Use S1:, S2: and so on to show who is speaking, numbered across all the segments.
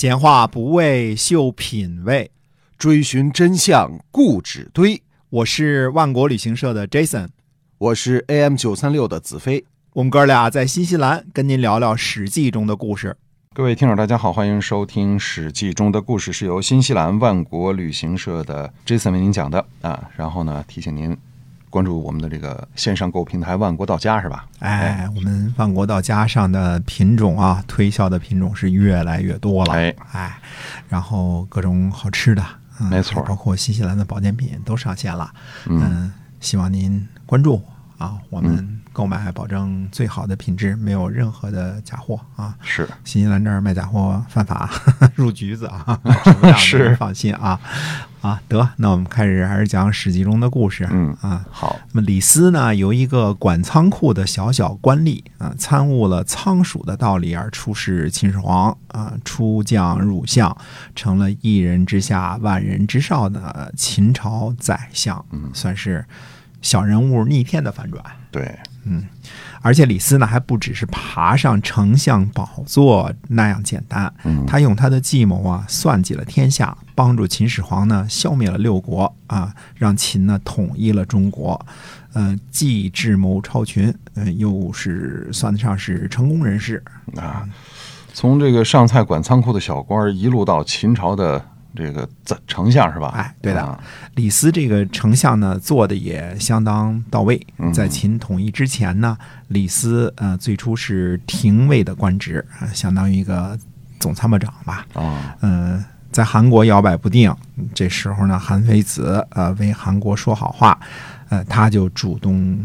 S1: 闲话不为秀品味，
S2: 追寻真相固执堆。
S1: 我是万国旅行社的 Jason，
S2: 我是 AM 九三六的子飞。
S1: 我们哥俩在新西兰跟您聊聊《史记》中的故事。
S3: 各位听众，大家好，欢迎收听《史记》中的故事，是由新西兰万国旅行社的 Jason 为您讲的啊。然后呢，提醒您关注我们的这个线上购物平台万国到家，是吧？
S1: 哎，我们万国到家上的品种啊，推销的品种是越来越多了。
S3: 哎
S1: 哎，然后各种好吃的，嗯
S3: 没错
S1: 包括新西兰的保健品都上线了。
S3: 嗯
S1: 嗯，希望您关注啊，我们购买保证最好的品质，没有任何的假货啊。
S3: 是
S1: 新西兰这儿卖假货犯法，入局子啊，
S3: 是
S1: 放心啊啊！得，那我们开始还是讲《史记》中的故事。
S3: 嗯
S1: 啊，
S3: 好，
S1: 那么李斯呢，由一个管仓库的小小官吏啊，参悟了仓鼠的道理而出使秦始皇啊，出将入相，成了一人之下万人之上的秦朝宰相，
S3: 嗯
S1: 算是小人物逆天的反转。
S3: 对，嗯
S1: 而且李斯呢，还不只是爬上丞相宝座那样简单，
S3: 嗯
S1: 他用他的计谋啊，算计了天下，帮助秦始皇呢消灭了六国啊，让秦呢统一了中国。呃，既智谋超群，呃，又是算得上是成功人士。
S3: 啊，从这个上菜管仓库的小官儿一路到秦朝的这个宰丞相，是吧？
S1: 哎对的
S3: 啊
S1: 李斯这个丞相呢，做的也相当到位
S3: 嗯。
S1: 在秦统一之前呢，李斯呃最初是廷尉的官职，啊相当于一个总参谋长吧。
S3: 啊，
S1: 嗯，在韩国摇摆不定，这时候呢，韩非子呃为韩国说好话，呃，他就主动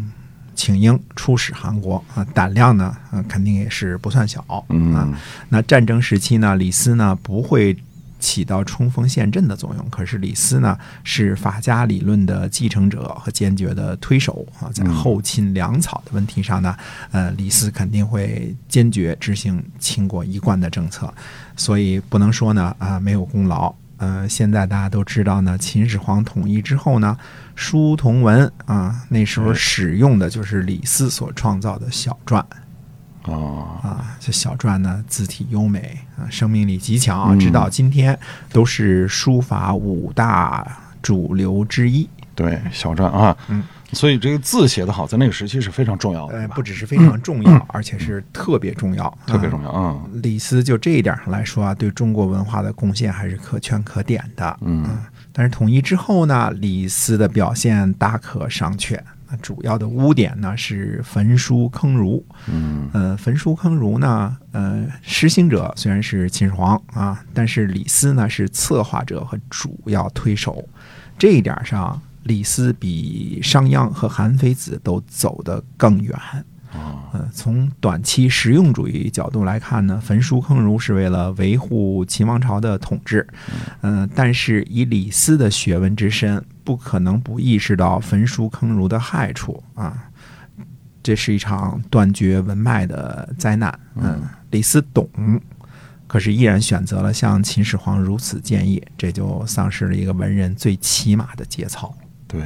S1: 请缨出使韩国啊、胆量呢，呃，肯定也是不算小啊。
S3: 嗯
S1: 那战争时期呢，李斯呢不会起到冲锋陷阵的作用，可是李斯呢是法家理论的继承者和坚决的推手啊，在
S3: 嗯
S1: 后秦粮草的问题上呢，呃，李斯肯定会坚决执行秦国一贯的政策，所以不能说呢啊、没有功劳。呃，现在大家都知道呢，秦始皇统一之后呢，书同文啊，那时候
S3: 嗯
S1: 使用的就是李斯所创造的小篆。
S3: 啊，
S1: 啊，这小篆呢字体优美啊，生命力极强啊，
S3: 嗯
S1: 直到今天都是书法五大主流之一。
S3: 对，小篆啊，
S1: 嗯，
S3: 所以这个字写得好，在那个时期是非常重要的，
S1: 不只是非常重要，而且是特别重要，
S3: 特别。重要啊，
S1: 李斯就这一点上来说啊，对中国文化的贡献还是可圈可点的。
S3: 嗯
S1: 但是统一之后呢，李斯的表现大可商榷。那主要的污点呢是焚书坑儒。
S3: 嗯
S1: 呃，焚书坑儒呢，呃，实行者虽然是秦始皇啊，但是李斯呢是策划者和主要推手。这一点上，李斯比商鞅和韩非子都走得更远。从短期实用主义角度来看呢，焚书坑儒是为了维护秦王朝的统治，嗯、但是以李斯的学问之深，不可能不意识到焚书坑儒的害处啊。这是一场断绝文脉的灾难。嗯，李斯懂，可是依然选择了向秦始皇如此建议，这就丧失了一个文人最起码的节操。
S3: 对。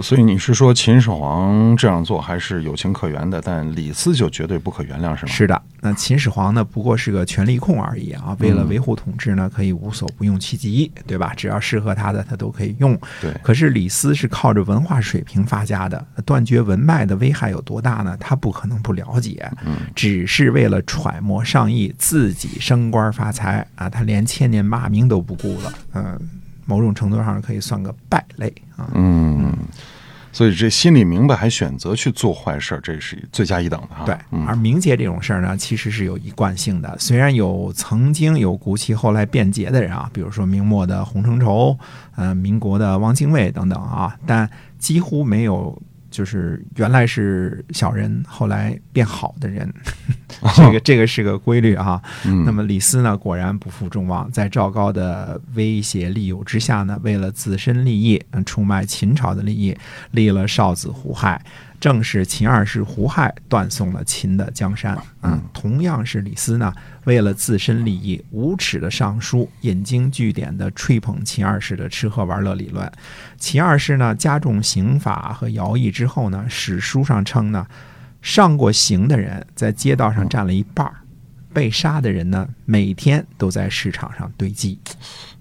S3: 所以你是说秦始皇这样做还是有情可原的，但李斯就绝对不可原谅，是吗？
S1: 是的，那秦始皇呢，不过是个权力控而已啊。为了维护统治呢，可以无所不用其极，对吧？只要适合他的，他都可以用。
S3: 对，
S1: 可是李斯是靠着文化水平发家的，断绝文脉的危害有多大呢？他不可能不了解，只是为了揣摩上意，自己升官发财啊，他连千年骂名都不顾了。嗯、某种程度上可以算个败类啊。
S3: 嗯，所以这心里明白还选择去做坏事儿，这是罪加一等的哈。
S1: 对，
S3: 嗯
S1: 而冥劫这种事儿呢，其实是有一贯性的。虽然有曾经有骨气后来变节的人啊，比如说明末的洪承畴，呃，民国的汪精卫等等啊，但几乎没有就是原来是小人，后来变好的人。这个 这个是个规律啊。
S3: 嗯
S1: 那么李斯呢，果然不负众望，在赵高的威胁利诱之下呢，为了自身利益，嗯，出卖秦朝的利益，立了少子胡亥。正是秦二世胡亥断送了秦的江山。嗯，同样是李斯呢，为了自身利益，无耻的上书，引经据典的吹捧秦二世的吃喝玩乐理论。秦二世呢，加重刑法和徭役之后呢，史书上称呢，上过刑的人在街道上占了一半儿。被杀的人呢，每天都在市场上堆积。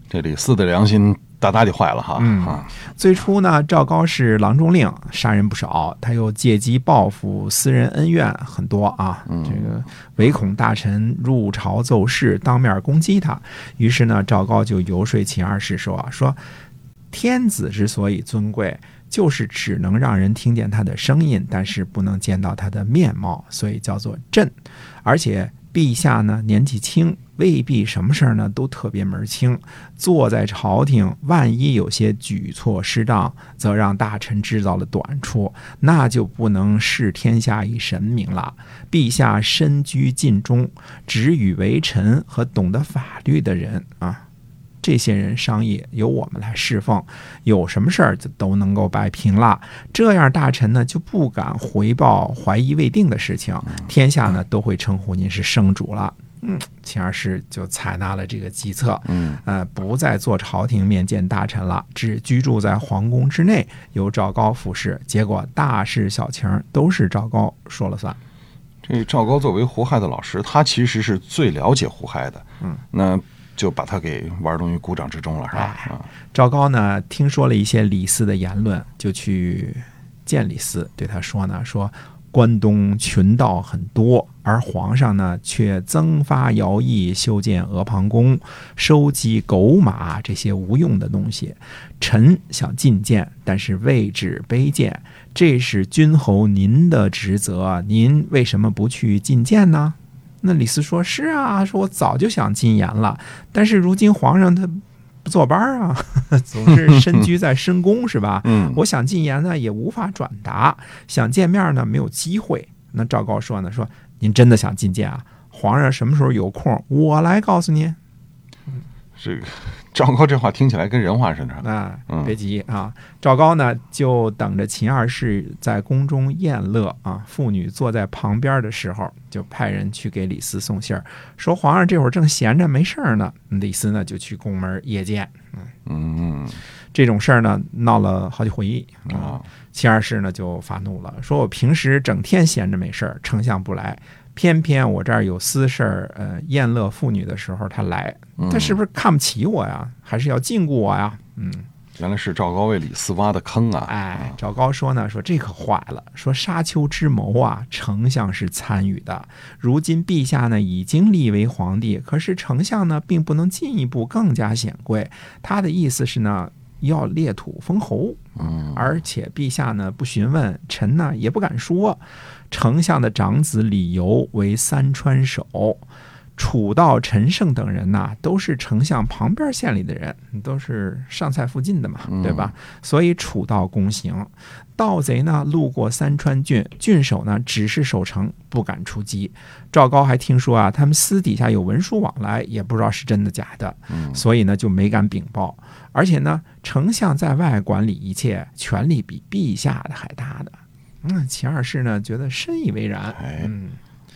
S3: 这李四的良心大大的坏了哈。
S1: 嗯
S3: 啊，
S1: 最初呢，赵高是郎中令，杀人不少，他又借机报复私人恩怨很多啊。这个唯恐大臣入朝奏事，当面攻击他，于是呢，赵高就游说秦二世说啊，说天子之所以尊贵。就是只能让人听见他的声音，但是不能见到他的面貌，所以叫做朕。而且陛下呢年纪轻，未必什么事儿呢都特别门儿清。坐在朝廷，万一有些举措失当，则让大臣知道了短处，那就不能视天下以神明了。陛下身居禁中，只与为臣和懂得法律的人啊。这些人商议由我们来侍奉，有什么事儿就都能够摆平了。这样大臣呢就不敢回报怀疑未定的事情，天下呢都会称呼您是圣主了。嗯，秦二世就采纳了这个计策，
S3: 嗯，
S1: 呃，不再做朝廷面见大臣了，只居住在皇宫之内，由赵高服侍。结果大事小情都是赵高说了算。
S3: 这赵高作为胡亥的老师，他其实是最了解胡亥的。
S1: 嗯，
S3: 那就把他给玩弄于股掌之中了，是吧？
S1: 赵高呢，听说了一些李斯的言论，就去见李斯，对他说呢，说关东群盗很多，而皇上呢却增发徭役，修建阿房宫，收集狗马这些无用的东西。臣想进谏，但是位置卑贱，这是君侯您的职责，您为什么不去进谏呢？那李斯说：“是啊，说我早就想进言了，但是如今皇上他不坐班啊，总是 身居在深宫，是吧？
S3: 嗯，
S1: 我想进言呢，也无法转达；想见面呢，没有机会。那赵高说呢，说您真的想觐见啊？皇上什么时候有空，我来告诉您。
S3: 这个赵高这话听起来跟人话似的。
S1: 啊
S3: 嗯，
S1: 别急啊。赵高呢，就等着秦二世在宫中宴乐啊，妇女坐在旁边的时候，就派人去给李斯送信儿，说皇上这会儿正闲着没事儿呢。李斯呢，就去宫门夜见。
S3: 嗯嗯
S1: 这种事儿呢，闹了好几回
S3: 嗯啊，
S1: 秦二世呢就发怒了，说我平时整天闲着没事儿，丞相不来，偏偏我这儿有私事儿，呃，宴乐妇女的时候他来，他是不是看不起我呀？还是要禁锢我呀？嗯，
S3: 原来是赵高为李斯挖的坑啊！
S1: 哎，赵高说呢，说这可坏了，说沙丘之谋啊，丞相是参与的。如今陛下呢已经立为皇帝，可是丞相呢并不能进一步更加显贵。他的意思是呢。要列土封侯，而且陛下呢不询问，臣呢也不敢说。丞相的长子李由为三川守，楚道、陈胜等人呐，都是丞相旁边县里的人，都是上蔡附近的嘛，对吧？所以楚道公行。盗贼呢路过三川郡，郡守呢只是守城，不敢出击。赵高还听说啊，他们私底下有文书往来，也不知道是真的假的，所以呢就没敢禀报。而且呢，丞相在外管理一切，权力比陛下的还大的。嗯，秦二世呢觉得深以为然。
S3: 哎
S1: 嗯，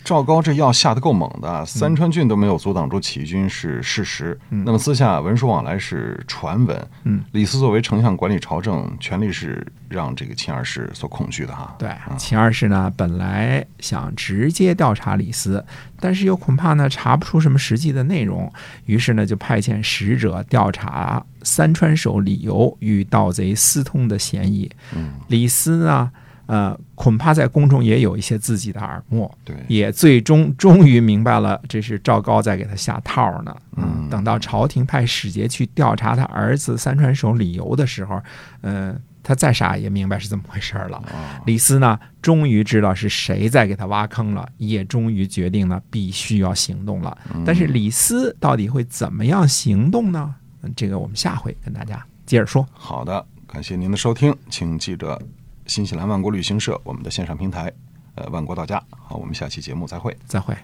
S3: 赵高这药下的够猛的，三川郡都没有阻挡住起义军是事实。那么私下文书往来是传闻。
S1: 嗯，
S3: 李斯作为丞相管理朝政，权力是让这个秦二世所恐惧的哈。
S1: 对，秦二世呢本来想直接调查李斯，但是又恐怕呢查不出什么实际的内容，于是呢就派遣使者调查三川守李由与盗贼私通的嫌疑。
S3: 嗯，
S1: 李斯呢，呃，恐怕在宫中也有一些自己的耳目。
S3: 对，
S1: 也最终终于明白了，这是赵高在给他下套呢。
S3: 嗯
S1: 等到朝廷派使节去调查他儿子三川守李由的时候，呃，他再傻也明白是怎么回事了。
S3: 啊，
S1: 李斯呢，终于知道是谁在给他挖坑了，也终于决定了，必须要行动了。但是李斯到底会怎么样行动呢？嗯这个我们下回跟大家接着说。
S3: 好的，感谢您的收听，请记着新西兰万国旅行社我们的线上平台，呃，万国到家。好，我们下期节目再会。
S1: 再会。